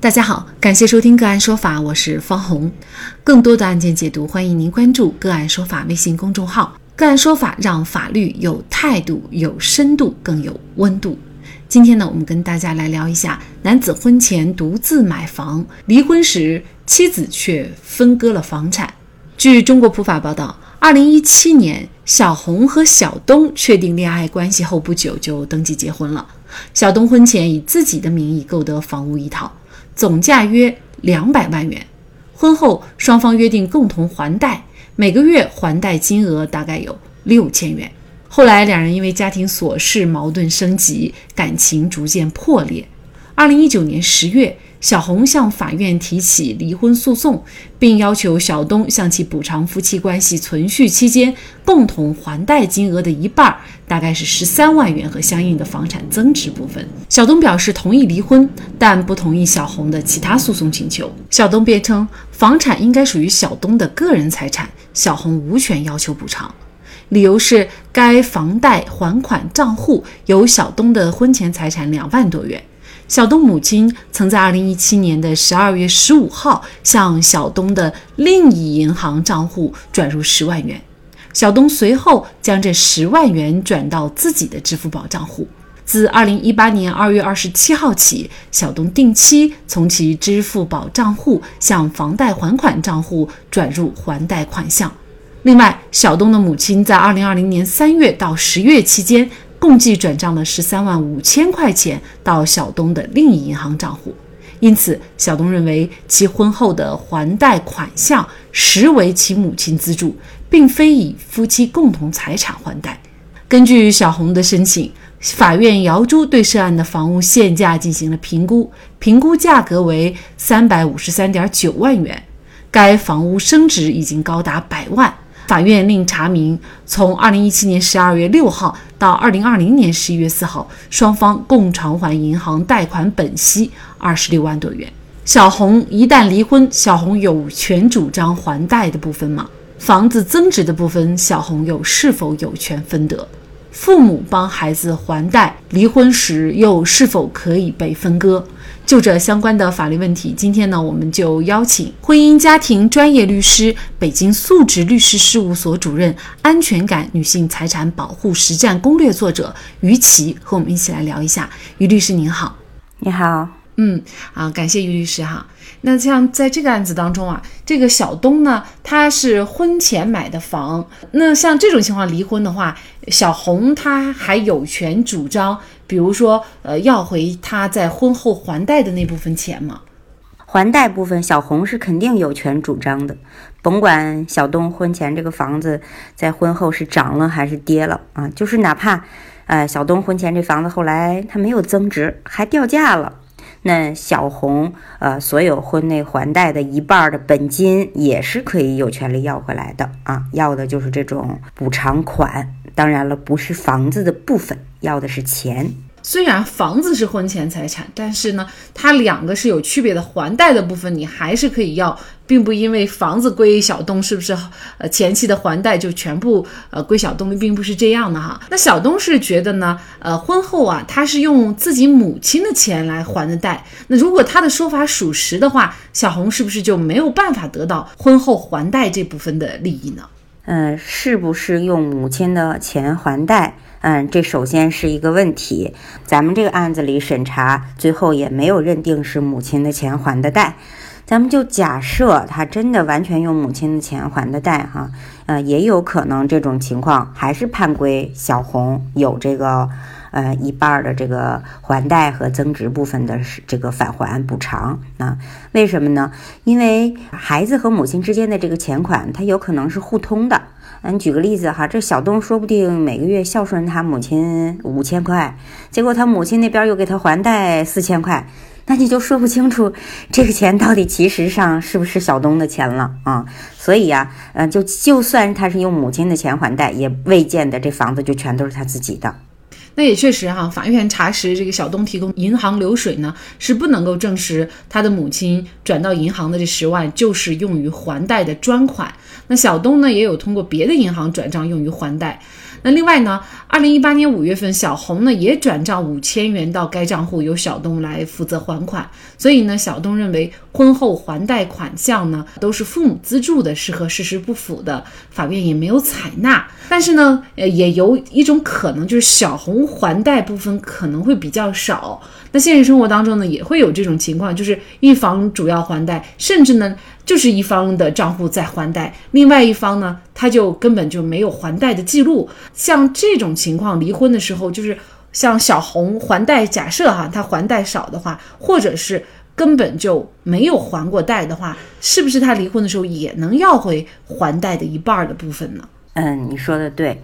大家好，感谢收听个案说法，我是方红。更多的案件解读，欢迎您关注个案说法微信公众号。个案说法让法律有态度、有深度、更有温度。今天呢，我们跟大家来聊一下男子婚前独自买房，离婚时妻子却分割了房产。据中国普法报道，二零一七年，小红和小东确定恋爱关系后不久就登记结婚了。小东婚前以自己的名义购得房屋一套，总价约两百万元。婚后双方约定共同还贷，每个月还贷金额大概有六千元。后来，两人因为家庭琐事矛盾升级，感情逐渐破裂。二零一九年十月，小红向法院提起离婚诉讼，并要求小东向其补偿夫妻关系存续期间共同还贷金额的一半，大概是十三万元和相应的房产增值部分。小东表示同意离婚，但不同意小红的其他诉讼请求。小东辩称，房产应该属于小东的个人财产，小红无权要求补偿。理由是该房贷还款账户有小东的婚前财产两万多元，小东母亲曾在二零一七年的十二月十五号向小东的另一银行账户转入十万元，小东随后将这十万元转到自己的支付宝账户。自二零一八年二月二十七号起，小东定期从其支付宝账户向房贷还款账户转入还贷款项。另外，小东的母亲在二零二零年三月到十月期间，共计转账了十三万五千块钱到小东的另一银行账户。因此，小东认为其婚后的还贷款项实为其母亲资助，并非以夫妻共同财产还贷。根据小红的申请，法院姚珠对涉案的房屋现价进行了评估，评估价格为三百五十三点九万元，该房屋升值已经高达百万。法院另查明，从二零一七年十二月六号到二零二零年十一月四号，双方共偿还银行贷款本息二十六万多元。小红一旦离婚，小红有权主张还贷的部分吗？房子增值的部分，小红又是否有权分得？父母帮孩子还贷，离婚时又是否可以被分割？就这相关的法律问题，今天呢，我们就邀请婚姻家庭专业律师、北京素质律师事务所主任、安全感女性财产保护实战攻略作者于琦和我们一起来聊一下。于律师您好，你好，嗯，啊，感谢于律师哈。那像在这个案子当中啊，这个小东呢，他是婚前买的房，那像这种情况离婚的话，小红她还有权主张，比如说呃要回他在婚后还贷的那部分钱吗？还贷部分，小红是肯定有权主张的，甭管小东婚前这个房子在婚后是涨了还是跌了啊，就是哪怕呃小东婚前这房子后来它没有增值，还掉价了。那小红，呃，所有婚内还贷的一半的本金也是可以有权利要回来的啊，要的就是这种补偿款。当然了，不是房子的部分，要的是钱。虽然房子是婚前财产，但是呢，它两个是有区别的。还贷的部分你还是可以要，并不因为房子归小东，是不是？呃，前期的还贷就全部呃归小东，并不是这样的哈。那小东是觉得呢，呃，婚后啊，他是用自己母亲的钱来还的贷。那如果他的说法属实的话，小红是不是就没有办法得到婚后还贷这部分的利益呢？嗯，是不是用母亲的钱还贷？嗯，这首先是一个问题。咱们这个案子里审查，最后也没有认定是母亲的钱还的贷。咱们就假设他真的完全用母亲的钱还的贷，哈，呃，也有可能这种情况还是判归小红有这个，呃，一半的这个还贷和增值部分的这个返还补偿啊？为什么呢？因为孩子和母亲之间的这个钱款，它有可能是互通的。嗯，举个例子哈，这小东说不定每个月孝顺他母亲五千块，结果他母亲那边又给他还贷四千块。那你就说不清楚这个钱到底其实上是不是小东的钱了啊？所以呀，呃，就就算他是用母亲的钱还贷，也未见得这房子就全都是他自己的。那也确实哈，法院查实这个小东提供银行流水呢，是不能够证实他的母亲转到银行的这十万就是用于还贷的专款。那小东呢，也有通过别的银行转账用于还贷。那另外呢，二零一八年五月份，小红呢也转账五千元到该账户，由小东来负责还款。所以呢，小东认为婚后还贷款项呢都是父母资助的，是和事实不符的，法院也没有采纳。但是呢，呃，也有一种可能，就是小红还贷部分可能会比较少。那现实生活当中呢，也会有这种情况，就是一方主要还贷，甚至呢就是一方的账户在还贷，另外一方呢他就根本就没有还贷的记录。像这种情况，离婚的时候，就是像小红还贷，假设哈他还贷少的话，或者是根本就没有还过贷的话，是不是他离婚的时候也能要回还贷的一半的部分呢？嗯，你说的对，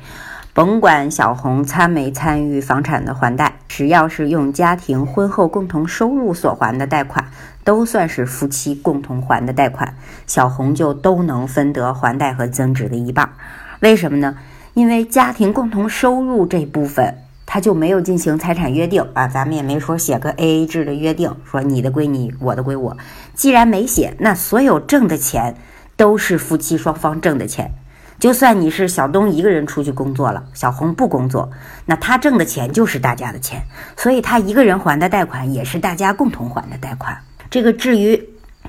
甭管小红参没参与房产的还贷，只要是用家庭婚后共同收入所还的贷款，都算是夫妻共同还的贷款，小红就都能分得还贷和增值的一半。为什么呢？因为家庭共同收入这部分，他就没有进行财产约定啊，咱们也没说写个 A A 制的约定，说你的归你，我的归我。既然没写，那所有挣的钱都是夫妻双方挣的钱。就算你是小东一个人出去工作了，小红不工作，那他挣的钱就是大家的钱，所以他一个人还的贷款也是大家共同还的贷款。这个至于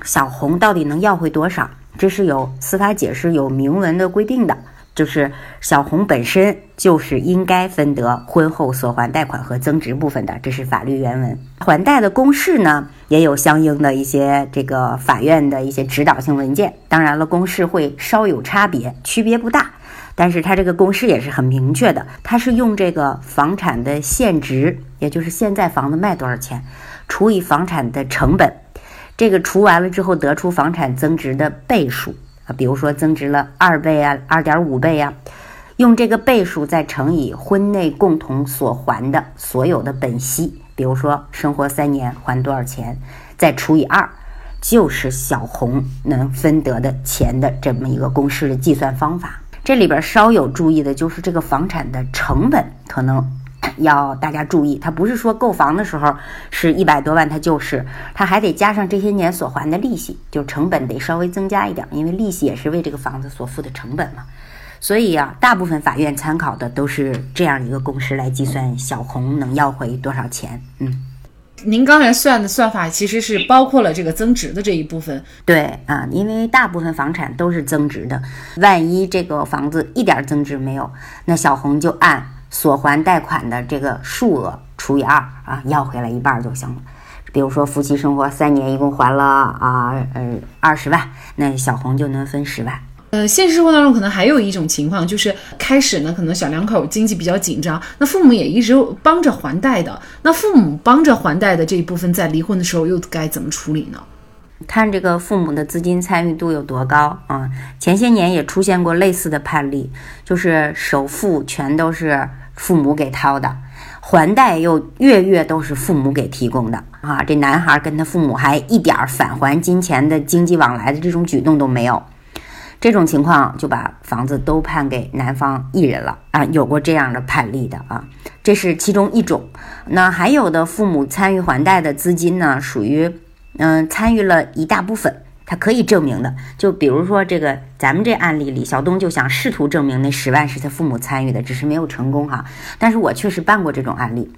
小红到底能要回多少，这是有司法解释、有明文的规定的。就是小红本身就是应该分得婚后所还贷款和增值部分的，这是法律原文。还贷的公式呢，也有相应的一些这个法院的一些指导性文件。当然了，公式会稍有差别，区别不大，但是它这个公式也是很明确的。它是用这个房产的现值，也就是现在房子卖多少钱，除以房产的成本，这个除完了之后得出房产增值的倍数。比如说增值了二倍啊，二点五倍呀，用这个倍数再乘以婚内共同所还的所有的本息，比如说生活三年还多少钱，再除以二，就是小红能分得的钱的这么一个公式的计算方法。这里边稍有注意的就是这个房产的成本可能。要大家注意，它不是说购房的时候是一百多万，它就是，它还得加上这些年所还的利息，就成本得稍微增加一点，因为利息也是为这个房子所付的成本嘛。所以啊，大部分法院参考的都是这样一个公式来计算小红能要回多少钱。嗯，您刚才算的算法其实是包括了这个增值的这一部分。对啊，因为大部分房产都是增值的，万一这个房子一点增值没有，那小红就按。所还贷款的这个数额除以二啊，要回来一半就行了。比如说夫妻生活三年，一共还了啊呃二十万，那小红就能分十万。呃，现实生活当中可能还有一种情况，就是开始呢，可能小两口经济比较紧张，那父母也一直帮着还贷的。那父母帮着还贷的这一部分，在离婚的时候又该怎么处理呢？看这个父母的资金参与度有多高啊！前些年也出现过类似的判例，就是首付全都是父母给掏的，还贷又月月都是父母给提供的啊！这男孩跟他父母还一点返还金钱的经济往来的这种举动都没有，这种情况就把房子都判给男方一人了啊！有过这样的判例的啊，这是其中一种。那还有的父母参与还贷的资金呢，属于。嗯，参与了一大部分，他可以证明的，就比如说这个咱们这案例里，小东就想试图证明那十万是他父母参与的，只是没有成功哈。但是我确实办过这种案例，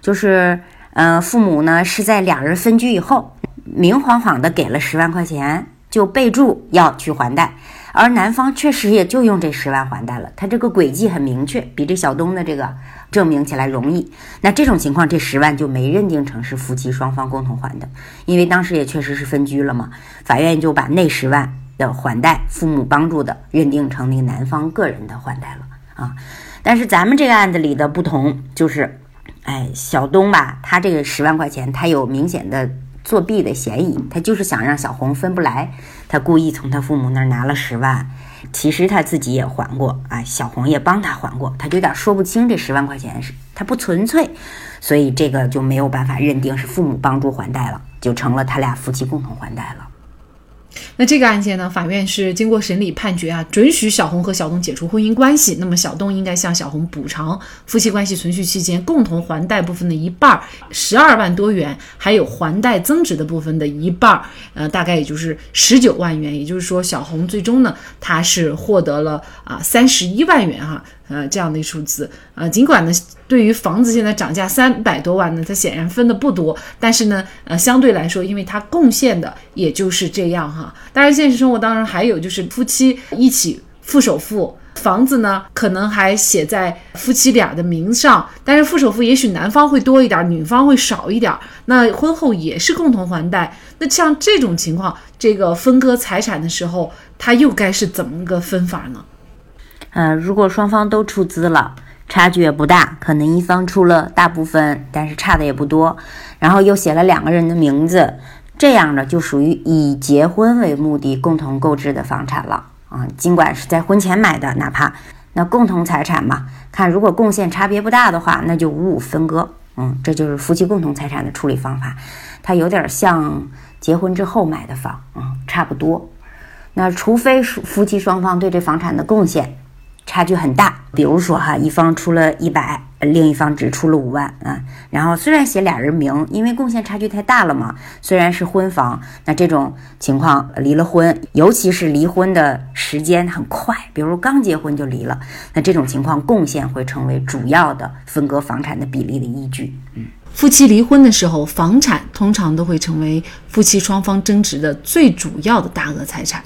就是嗯，父母呢是在两人分居以后，明晃晃的给了十万块钱，就备注要去还贷。而男方确实也就用这十万还贷了，他这个轨迹很明确，比这小东的这个证明起来容易。那这种情况，这十万就没认定成是夫妻双方共同还的，因为当时也确实是分居了嘛。法院就把那十万的还贷，父母帮助的，认定成那个男方个人的还贷了啊。但是咱们这个案子里的不同就是，哎，小东吧，他这个十万块钱，他有明显的。作弊的嫌疑，他就是想让小红分不来，他故意从他父母那儿拿了十万，其实他自己也还过啊，小红也帮他还过，他就有点说不清这十万块钱是他不纯粹，所以这个就没有办法认定是父母帮助还贷了，就成了他俩夫妻共同还贷了。那这个案件呢，法院是经过审理判决啊，准许小红和小东解除婚姻关系。那么小东应该向小红补偿夫妻关系存续期间共同还贷部分的一半儿，十二万多元，还有还贷增值的部分的一半儿，呃，大概也就是十九万元。也就是说，小红最终呢，她是获得了啊三十一万元哈。呃，这样的数字，呃，尽管呢，对于房子现在涨价三百多万呢，它显然分的不多，但是呢，呃，相对来说，因为它贡献的也就是这样哈。当然，现实生活当中还有就是夫妻一起付首付，房子呢可能还写在夫妻俩的名上，但是付首付也许男方会多一点，女方会少一点。那婚后也是共同还贷，那像这种情况，这个分割财产的时候，它又该是怎么个分法呢？嗯，如果双方都出资了，差距也不大，可能一方出了大部分，但是差的也不多，然后又写了两个人的名字，这样的就属于以结婚为目的共同购置的房产了啊。尽管是在婚前买的，哪怕那共同财产嘛，看如果贡献差别不大的话，那就五五分割。嗯，这就是夫妻共同财产的处理方法，它有点像结婚之后买的房，嗯，差不多。那除非夫妻双方对这房产的贡献。差距很大，比如说哈，一方出了一百，另一方只出了五万啊。然后虽然写俩人名，因为贡献差距太大了嘛。虽然是婚房，那这种情况离了婚，尤其是离婚的时间很快，比如刚结婚就离了，那这种情况贡献会成为主要的分割房产的比例的依据。嗯，夫妻离婚的时候，房产通常都会成为夫妻双方争执的最主要的大额财产。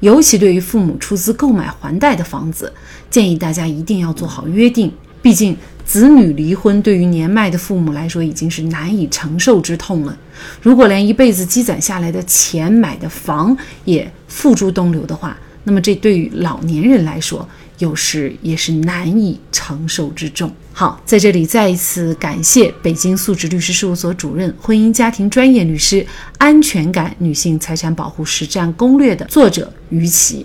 尤其对于父母出资购买还贷的房子，建议大家一定要做好约定。毕竟子女离婚对于年迈的父母来说已经是难以承受之痛了。如果连一辈子积攒下来的钱买的房也付诸东流的话，那么这对于老年人来说，有时也是难以承受之重。好，在这里再一次感谢北京素质律师事务所主任、婚姻家庭专业律师、安全感女性财产保护实战攻略的作者于琦。